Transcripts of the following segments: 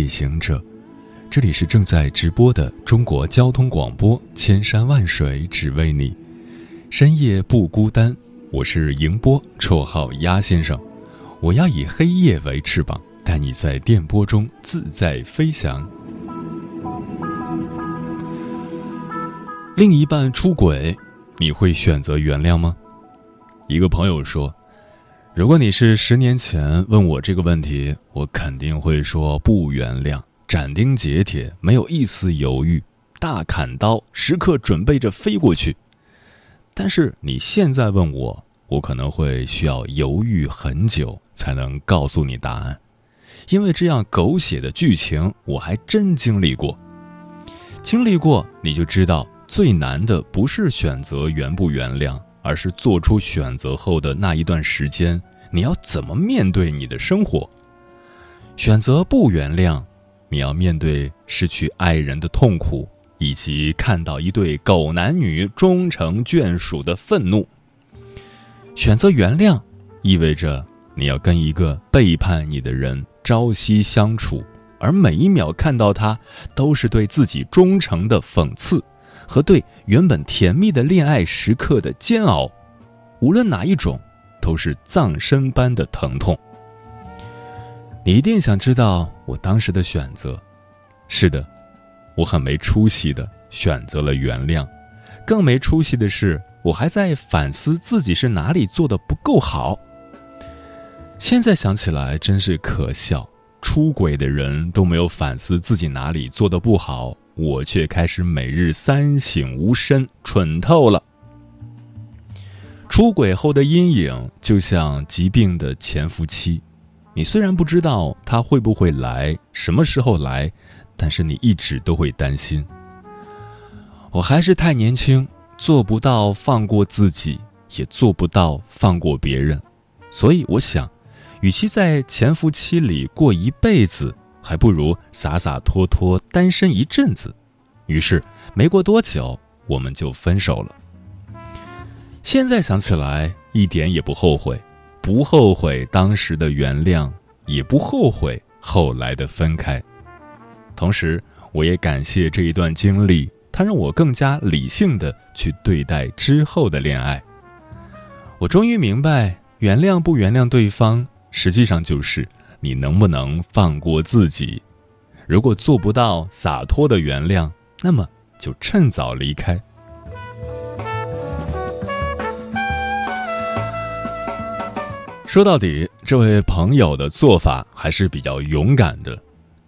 夜行者，这里是正在直播的中国交通广播《千山万水只为你》，深夜不孤单。我是迎波，绰号鸭先生。我要以黑夜为翅膀，带你在电波中自在飞翔。另一半出轨，你会选择原谅吗？一个朋友说。如果你是十年前问我这个问题，我肯定会说不原谅，斩钉截铁，没有一丝犹豫，大砍刀，时刻准备着飞过去。但是你现在问我，我可能会需要犹豫很久才能告诉你答案，因为这样狗血的剧情我还真经历过。经历过，你就知道最难的不是选择原不原谅。而是做出选择后的那一段时间，你要怎么面对你的生活？选择不原谅，你要面对失去爱人的痛苦，以及看到一对狗男女终成眷属的愤怒。选择原谅，意味着你要跟一个背叛你的人朝夕相处，而每一秒看到他，都是对自己忠诚的讽刺。和对原本甜蜜的恋爱时刻的煎熬，无论哪一种，都是葬身般的疼痛。你一定想知道我当时的选择。是的，我很没出息的选择了原谅。更没出息的是，我还在反思自己是哪里做的不够好。现在想起来真是可笑，出轨的人都没有反思自己哪里做的不好。我却开始每日三省吾身，蠢透了。出轨后的阴影就像疾病的潜伏期，你虽然不知道它会不会来，什么时候来，但是你一直都会担心。我还是太年轻，做不到放过自己，也做不到放过别人，所以我想，与其在潜伏期里过一辈子。还不如洒洒脱脱单身一阵子，于是没过多久我们就分手了。现在想起来一点也不后悔，不后悔当时的原谅，也不后悔后来的分开。同时，我也感谢这一段经历，它让我更加理性的去对待之后的恋爱。我终于明白，原谅不原谅对方，实际上就是。你能不能放过自己？如果做不到洒脱的原谅，那么就趁早离开。说到底，这位朋友的做法还是比较勇敢的。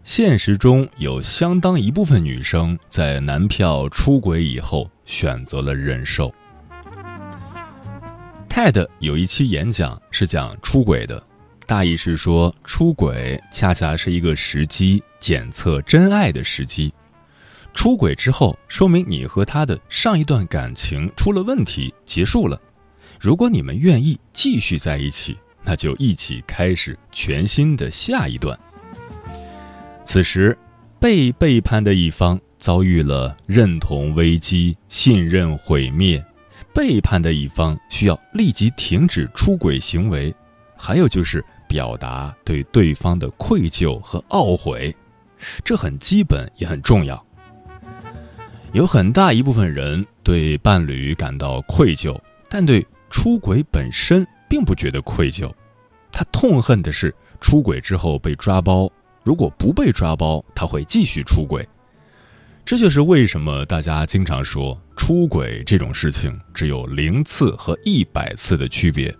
现实中有相当一部分女生在男票出轨以后选择了忍受。TED 有一期演讲是讲出轨的。大意是说，出轨恰恰是一个时机检测真爱的时机。出轨之后，说明你和他的上一段感情出了问题，结束了。如果你们愿意继续在一起，那就一起开始全新的下一段。此时，被背叛的一方遭遇了认同危机、信任毁灭，背叛的一方需要立即停止出轨行为，还有就是。表达对对方的愧疚和懊悔，这很基本也很重要。有很大一部分人对伴侣感到愧疚，但对出轨本身并不觉得愧疚。他痛恨的是出轨之后被抓包，如果不被抓包，他会继续出轨。这就是为什么大家经常说出轨这种事情只有零次和一百次的区别。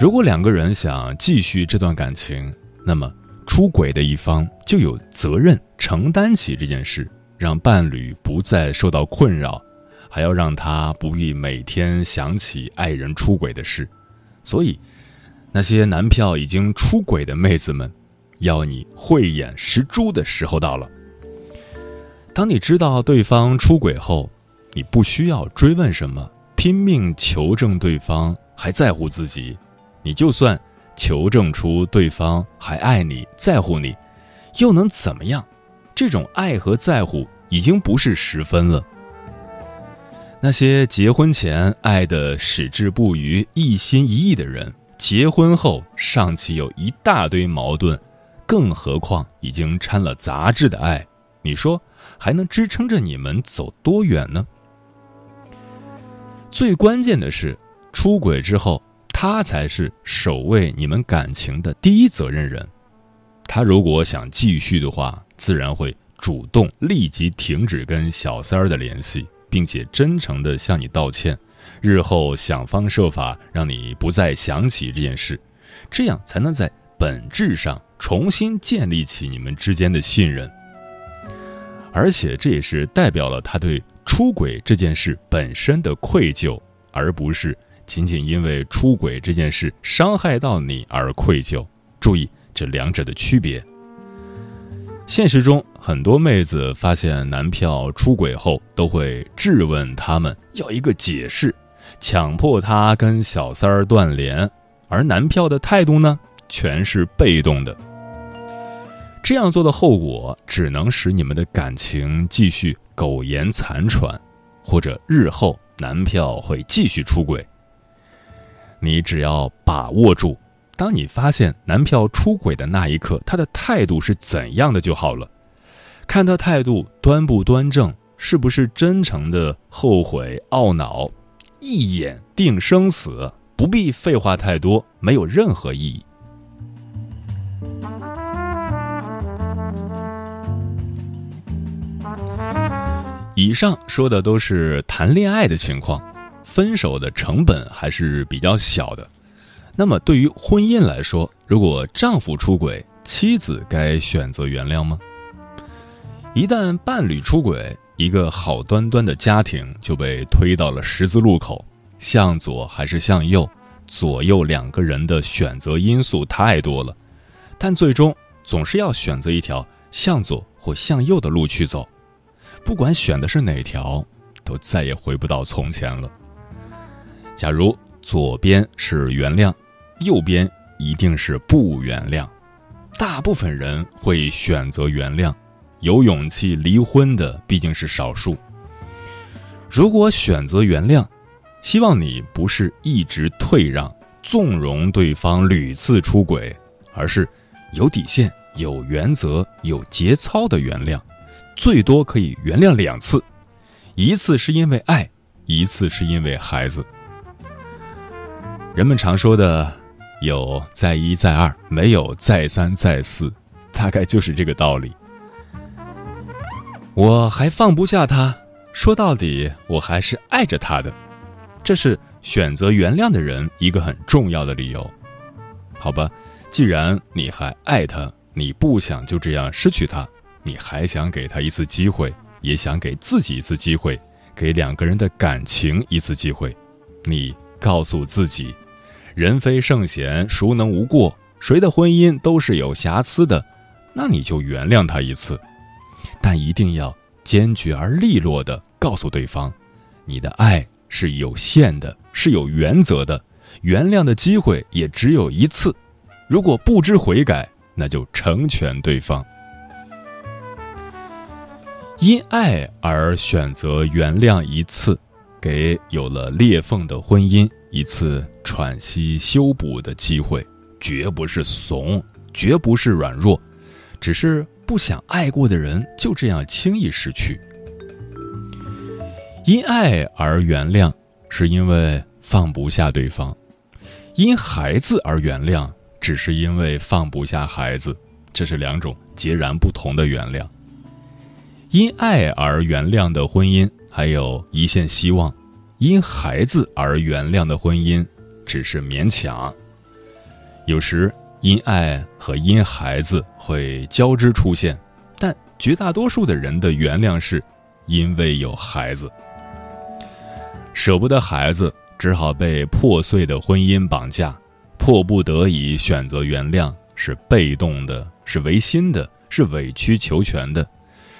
如果两个人想继续这段感情，那么出轨的一方就有责任承担起这件事，让伴侣不再受到困扰，还要让他不必每天想起爱人出轨的事。所以，那些男票已经出轨的妹子们，要你慧眼识珠的时候到了。当你知道对方出轨后，你不需要追问什么，拼命求证对方还在乎自己。你就算求证出对方还爱你在乎你，又能怎么样？这种爱和在乎已经不是十分了。那些结婚前爱的矢志不渝、一心一意的人，结婚后尚且有一大堆矛盾，更何况已经掺了杂质的爱？你说还能支撑着你们走多远呢？最关键的是，出轨之后，他才是守卫你们感情的第一责任人。他如果想继续的话，自然会主动立即停止跟小三儿的联系。并且真诚地向你道歉，日后想方设法让你不再想起这件事，这样才能在本质上重新建立起你们之间的信任。而且这也是代表了他对出轨这件事本身的愧疚，而不是仅仅因为出轨这件事伤害到你而愧疚。注意这两者的区别。现实中，很多妹子发现男票出轨后，都会质问他们，要一个解释，强迫他跟小三儿断联。而男票的态度呢，全是被动的。这样做的后果，只能使你们的感情继续苟延残喘，或者日后男票会继续出轨。你只要把握住。当你发现男票出轨的那一刻，他的态度是怎样的就好了。看他态度端不端正，是不是真诚的后悔懊恼，一眼定生死，不必废话太多，没有任何意义。以上说的都是谈恋爱的情况，分手的成本还是比较小的。那么，对于婚姻来说，如果丈夫出轨，妻子该选择原谅吗？一旦伴侣出轨，一个好端端的家庭就被推到了十字路口，向左还是向右？左右两个人的选择因素太多了，但最终总是要选择一条向左或向右的路去走。不管选的是哪条，都再也回不到从前了。假如左边是原谅。右边一定是不原谅，大部分人会选择原谅，有勇气离婚的毕竟是少数。如果选择原谅，希望你不是一直退让、纵容对方屡次出轨，而是有底线、有原则、有节操的原谅，最多可以原谅两次，一次是因为爱，一次是因为孩子。人们常说的。有再一再二，没有再三再四，大概就是这个道理。我还放不下他，说到底，我还是爱着他的，这是选择原谅的人一个很重要的理由。好吧，既然你还爱他，你不想就这样失去他，你还想给他一次机会，也想给自己一次机会，给两个人的感情一次机会，你告诉自己。人非圣贤，孰能无过？谁的婚姻都是有瑕疵的，那你就原谅他一次，但一定要坚决而利落的告诉对方，你的爱是有限的，是有原则的，原谅的机会也只有一次。如果不知悔改，那就成全对方。因爱而选择原谅一次，给有了裂缝的婚姻。一次喘息修补的机会，绝不是怂，绝不是软弱，只是不想爱过的人就这样轻易失去。因爱而原谅，是因为放不下对方；因孩子而原谅，只是因为放不下孩子。这是两种截然不同的原谅。因爱而原谅的婚姻，还有一线希望。因孩子而原谅的婚姻，只是勉强。有时因爱和因孩子会交织出现，但绝大多数的人的原谅是，因为有孩子。舍不得孩子，只好被破碎的婚姻绑架，迫不得已选择原谅，是被动的，是违心的，是委曲求全的，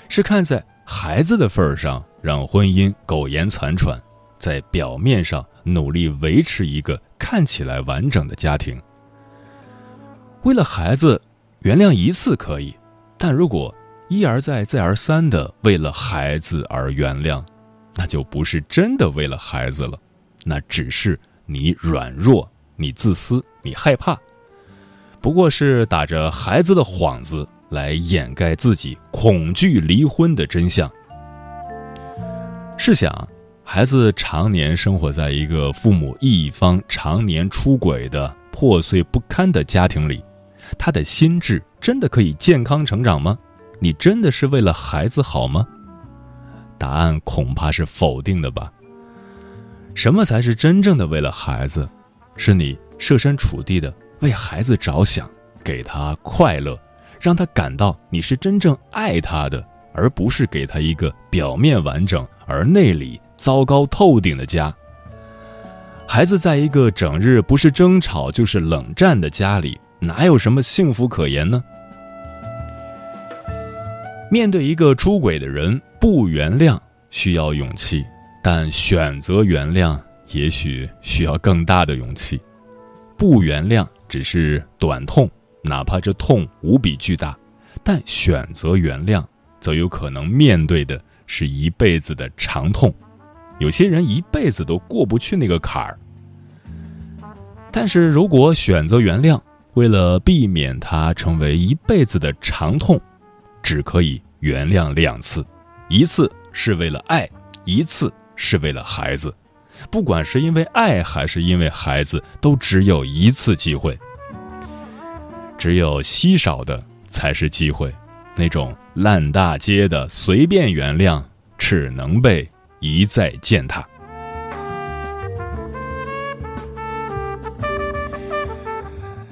是看在孩子的份儿上让婚姻苟延残喘，在表面上努力维持一个看起来完整的家庭。为了孩子，原谅一次可以，但如果一而再、再而三的为了孩子而原谅，那就不是真的为了孩子了，那只是你软弱、你自私、你害怕，不过是打着孩子的幌子来掩盖自己恐惧离婚的真相。试想，孩子常年生活在一个父母一方常年出轨的破碎不堪的家庭里。他的心智真的可以健康成长吗？你真的是为了孩子好吗？答案恐怕是否定的吧。什么才是真正的为了孩子？是你设身处地的为孩子着想，给他快乐，让他感到你是真正爱他的，而不是给他一个表面完整而内里糟糕透顶的家。孩子在一个整日不是争吵就是冷战的家里。哪有什么幸福可言呢？面对一个出轨的人，不原谅需要勇气，但选择原谅也许需要更大的勇气。不原谅只是短痛，哪怕这痛无比巨大，但选择原谅，则有可能面对的是一辈子的长痛。有些人一辈子都过不去那个坎儿。但是如果选择原谅，为了避免它成为一辈子的长痛，只可以原谅两次，一次是为了爱，一次是为了孩子。不管是因为爱还是因为孩子，都只有一次机会。只有稀少的才是机会，那种烂大街的随便原谅，只能被一再践踏。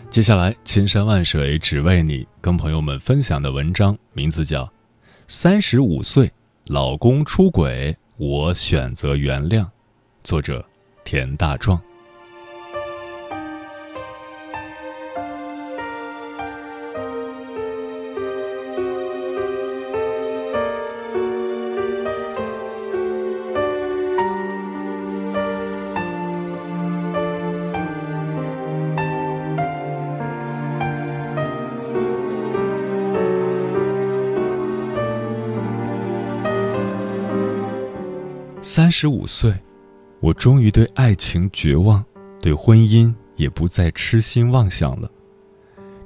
接下来，千山万水只为你，跟朋友们分享的文章名字叫《三十五岁老公出轨，我选择原谅》，作者田大壮。三十五岁，我终于对爱情绝望，对婚姻也不再痴心妄想了。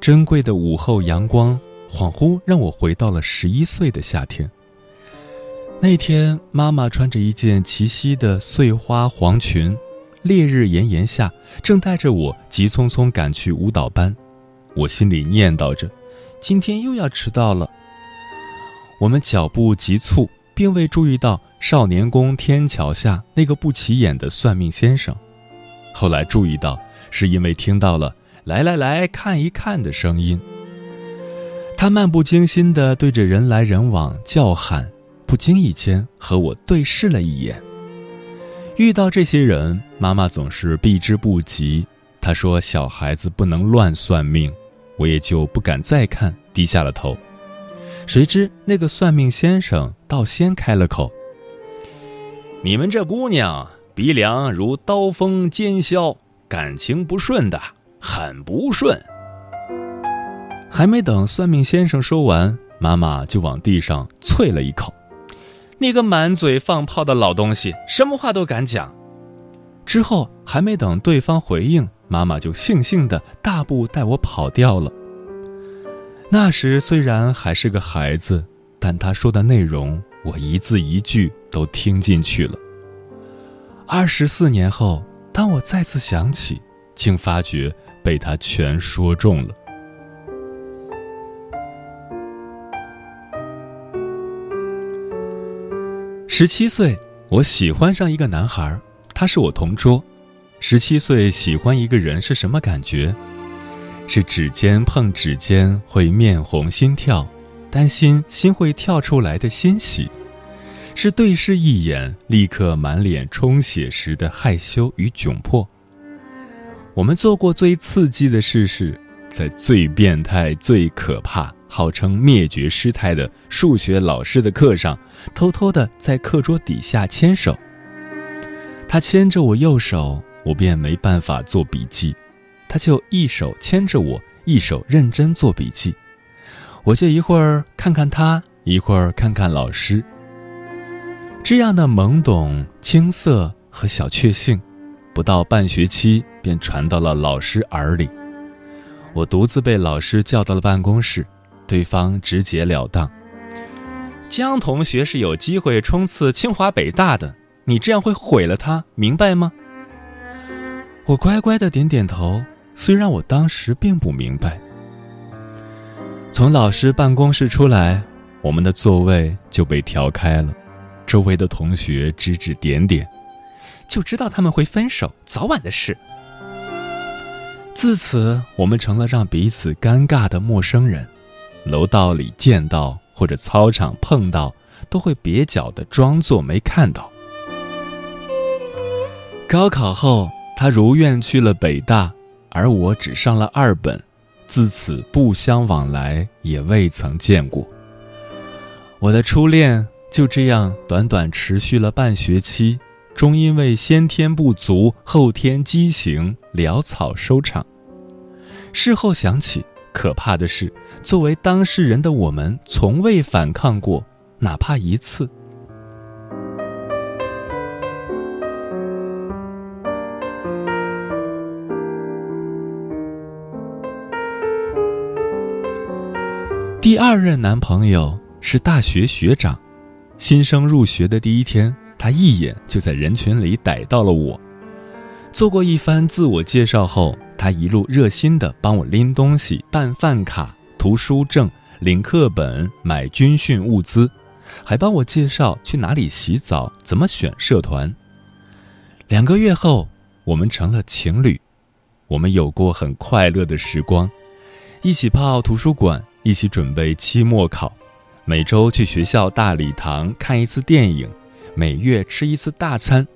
珍贵的午后阳光，恍惚让我回到了十一岁的夏天。那天，妈妈穿着一件齐膝的碎花黄裙，烈日炎炎下，正带着我急匆匆赶去舞蹈班。我心里念叨着：“今天又要迟到了。”我们脚步急促，并未注意到。少年宫天桥下那个不起眼的算命先生，后来注意到，是因为听到了“来来来看一看”的声音。他漫不经心地对着人来人往叫喊，不经意间和我对视了一眼。遇到这些人，妈妈总是避之不及。她说：“小孩子不能乱算命。”我也就不敢再看，低下了头。谁知那个算命先生倒先开了口。你们这姑娘鼻梁如刀锋尖削，感情不顺的很不顺。还没等算命先生说完，妈妈就往地上啐了一口：“你个满嘴放炮的老东西，什么话都敢讲！”之后还没等对方回应，妈妈就悻悻的大步带我跑掉了。那时虽然还是个孩子，但他说的内容。我一字一句都听进去了。二十四年后，当我再次想起，竟发觉被他全说中了。十七岁，我喜欢上一个男孩，他是我同桌。十七岁喜欢一个人是什么感觉？是指尖碰指尖会面红心跳。担心心会跳出来的欣喜，是对视一眼立刻满脸充血时的害羞与窘迫。我们做过最刺激的事是，在最变态、最可怕、号称灭绝师太的数学老师的课上，偷偷的在课桌底下牵手。他牵着我右手，我便没办法做笔记，他就一手牵着我，一手认真做笔记。我就一会儿看看他，一会儿看看老师。这样的懵懂、青涩和小确幸，不到半学期便传到了老师耳里。我独自被老师叫到了办公室，对方直截了当：“江同学是有机会冲刺清华北大的。”你这样会毁了他，明白吗？我乖乖的点点头，虽然我当时并不明白。从老师办公室出来，我们的座位就被调开了，周围的同学指指点点，就知道他们会分手，早晚的事。自此，我们成了让彼此尴尬的陌生人，楼道里见到或者操场碰到，都会蹩脚的装作没看到。高考后，他如愿去了北大，而我只上了二本，自此不相往来，也未曾见过。我的初恋就这样短短持续了半学期，终因为先天不足、后天畸形潦草收场。事后想起，可怕的是，作为当事人的我们，从未反抗过，哪怕一次。第二任男朋友是大学学长，新生入学的第一天，他一眼就在人群里逮到了我。做过一番自我介绍后，他一路热心地帮我拎东西、办饭卡、图书证、领课本、买军训物资，还帮我介绍去哪里洗澡、怎么选社团。两个月后，我们成了情侣，我们有过很快乐的时光，一起泡图书馆。一起准备期末考，每周去学校大礼堂看一次电影，每月吃一次大餐，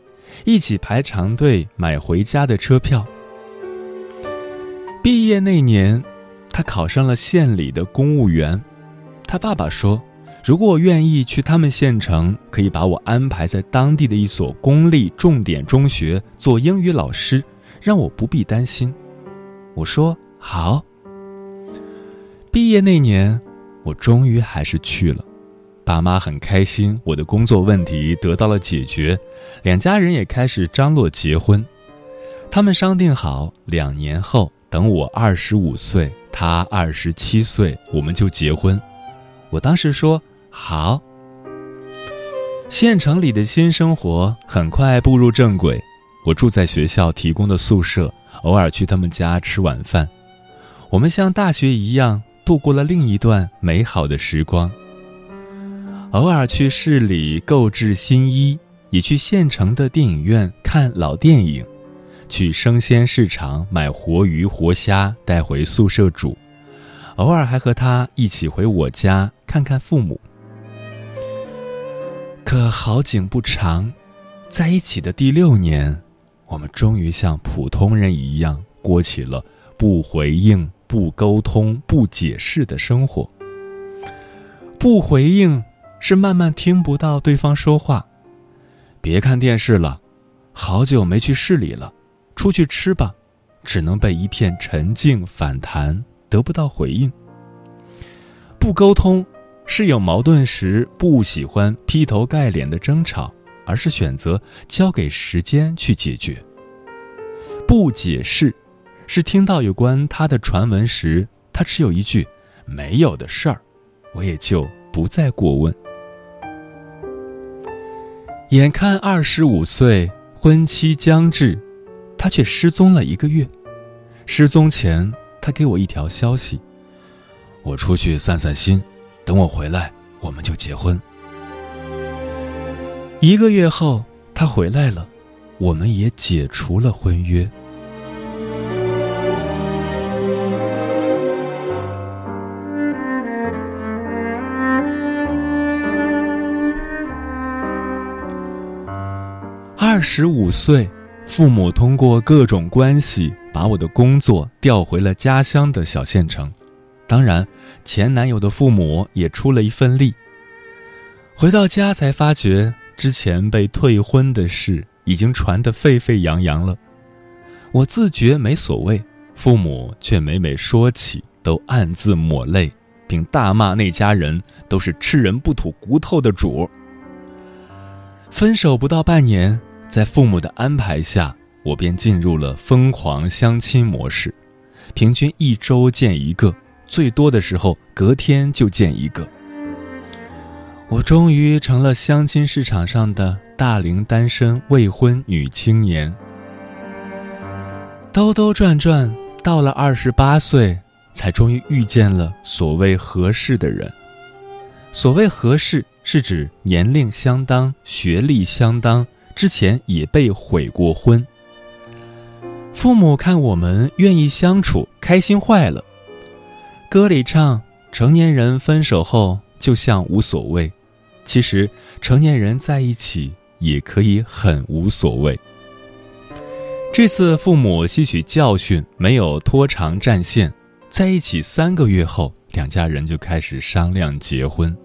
一起排长队买回家的车票。毕业那年，他考上了县里的公务员。他爸爸说，如果我愿意去他们县城，可以把我安排在当地的一所公立重点中学做英语老师，让我不必担心。我说好。毕业那年，我终于还是去了，爸妈很开心，我的工作问题得到了解决，两家人也开始张罗结婚。他们商定好，两年后等我二十五岁，他二十七岁，我们就结婚。我当时说好。县城里的新生活很快步入正轨，我住在学校提供的宿舍，偶尔去他们家吃晚饭。我们像大学一样。度过了另一段美好的时光。偶尔去市里购置新衣，也去县城的电影院看老电影，去生鲜市场买活鱼活虾带回宿舍煮。偶尔还和他一起回我家看看父母。可好景不长，在一起的第六年，我们终于像普通人一样过起了不回应。不沟通、不解释的生活。不回应是慢慢听不到对方说话。别看电视了，好久没去市里了，出去吃吧，只能被一片沉静反弹，得不到回应。不沟通是有矛盾时不喜欢劈头盖脸的争吵，而是选择交给时间去解决。不解释。是听到有关他的传闻时，他只有一句“没有的事儿”，我也就不再过问。眼看二十五岁，婚期将至，他却失踪了一个月。失踪前，他给我一条消息：“我出去散散心，等我回来，我们就结婚。”一个月后，他回来了，我们也解除了婚约。二十五岁，父母通过各种关系把我的工作调回了家乡的小县城。当然，前男友的父母也出了一份力。回到家才发觉，之前被退婚的事已经传得沸沸扬扬了。我自觉没所谓，父母却每每说起，都暗自抹泪，并大骂那家人都是吃人不吐骨头的主。分手不到半年，在父母的安排下，我便进入了疯狂相亲模式，平均一周见一个，最多的时候隔天就见一个。我终于成了相亲市场上的大龄单身未婚女青年。兜兜转转，到了二十八岁，才终于遇见了所谓合适的人。所谓合适。是指年龄相当、学历相当，之前也被悔过婚。父母看我们愿意相处，开心坏了。歌里唱：“成年人分手后就像无所谓，其实成年人在一起也可以很无所谓。”这次父母吸取教训，没有拖长战线，在一起三个月后，两家人就开始商量结婚。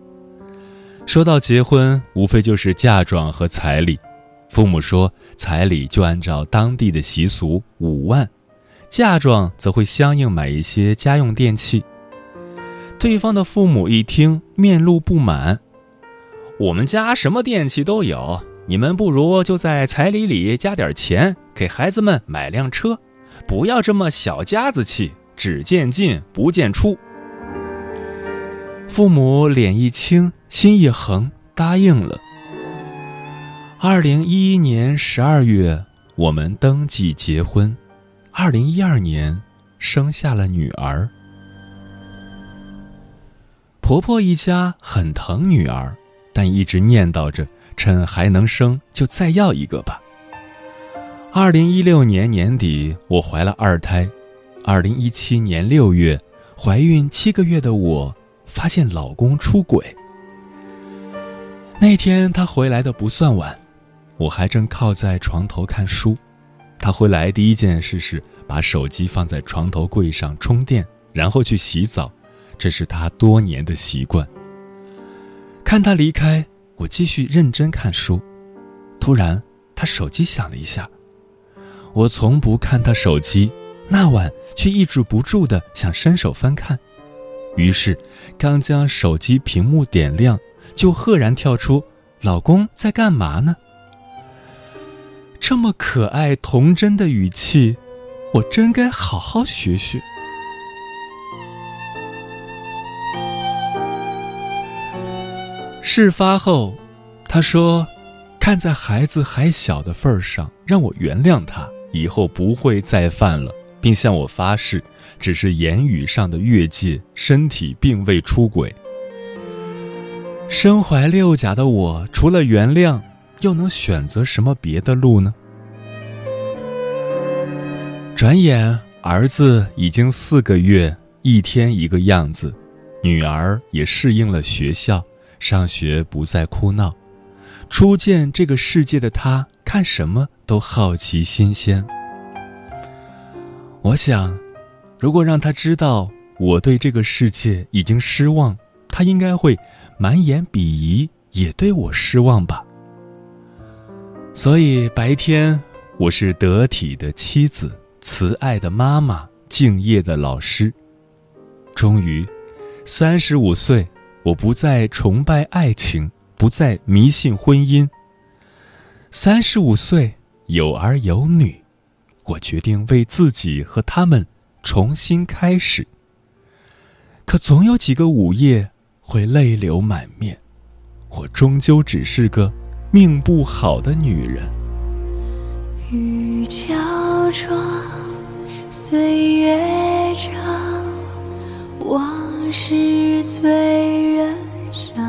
说到结婚，无非就是嫁妆和彩礼。父母说，彩礼就按照当地的习俗五万，嫁妆则会相应买一些家用电器。对方的父母一听，面露不满：“我们家什么电器都有，你们不如就在彩礼里加点钱，给孩子们买辆车，不要这么小家子气，只见进不见出。”父母脸一青，心一横，答应了。二零一一年十二月，我们登记结婚。二零一二年，生下了女儿。婆婆一家很疼女儿，但一直念叨着趁还能生就再要一个吧。二零一六年年底，我怀了二胎。二零一七年六月，怀孕七个月的我。发现老公出轨。那天他回来的不算晚，我还正靠在床头看书。他回来第一件事是把手机放在床头柜上充电，然后去洗澡，这是他多年的习惯。看他离开，我继续认真看书。突然，他手机响了一下。我从不看他手机，那晚却抑制不住的想伸手翻看。于是，刚将手机屏幕点亮，就赫然跳出：“老公在干嘛呢？”这么可爱童真的语气，我真该好好学学。事发后，他说：“看在孩子还小的份上，让我原谅他，以后不会再犯了。”并向我发誓，只是言语上的越界，身体并未出轨。身怀六甲的我，除了原谅，又能选择什么别的路呢？转眼，儿子已经四个月，一天一个样子；女儿也适应了学校，上学不再哭闹。初见这个世界的他，看什么都好奇新鲜。我想，如果让他知道我对这个世界已经失望，他应该会满眼鄙夷，也对我失望吧。所以白天我是得体的妻子，慈爱的妈妈，敬业的老师。终于，三十五岁，我不再崇拜爱情，不再迷信婚姻。三十五岁，有儿有女。我决定为自己和他们重新开始。可总有几个午夜会泪流满面，我终究只是个命不好的女人。雨胶装，岁月长，往事催人伤，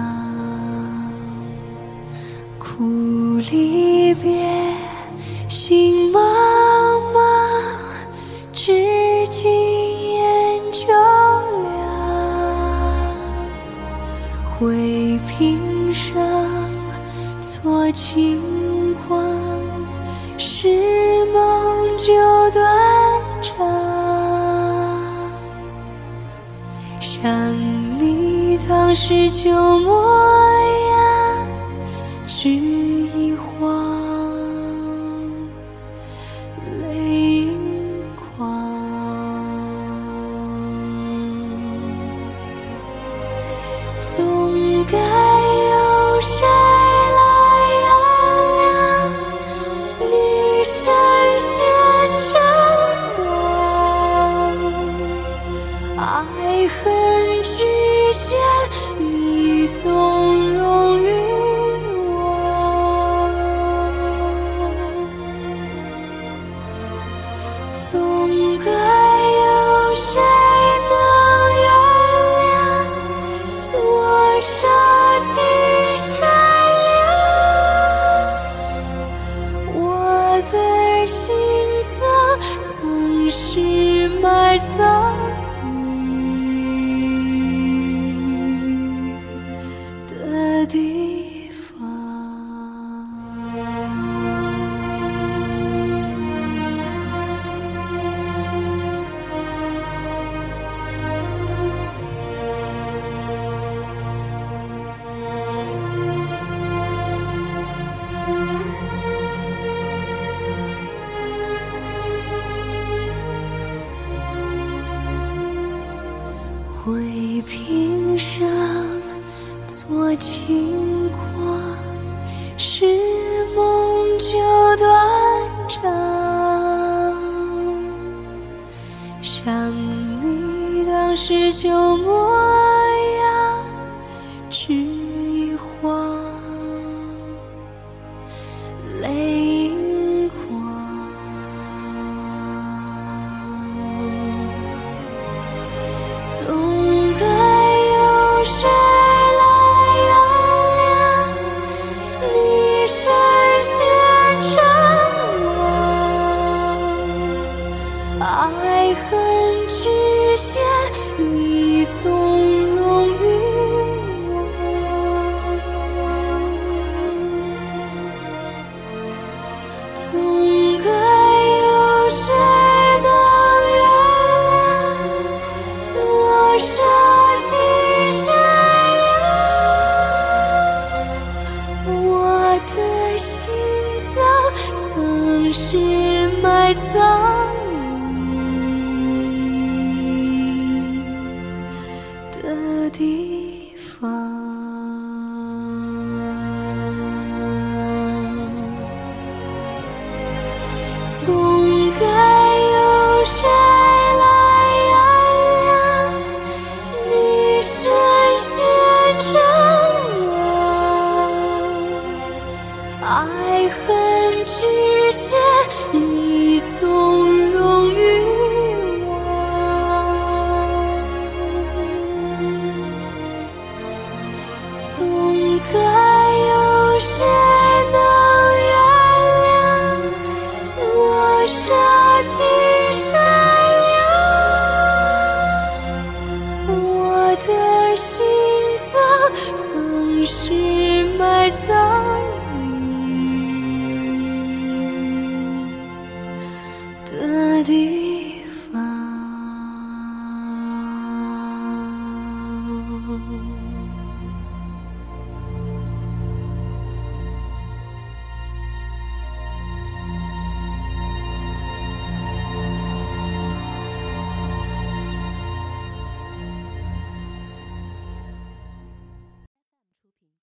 情。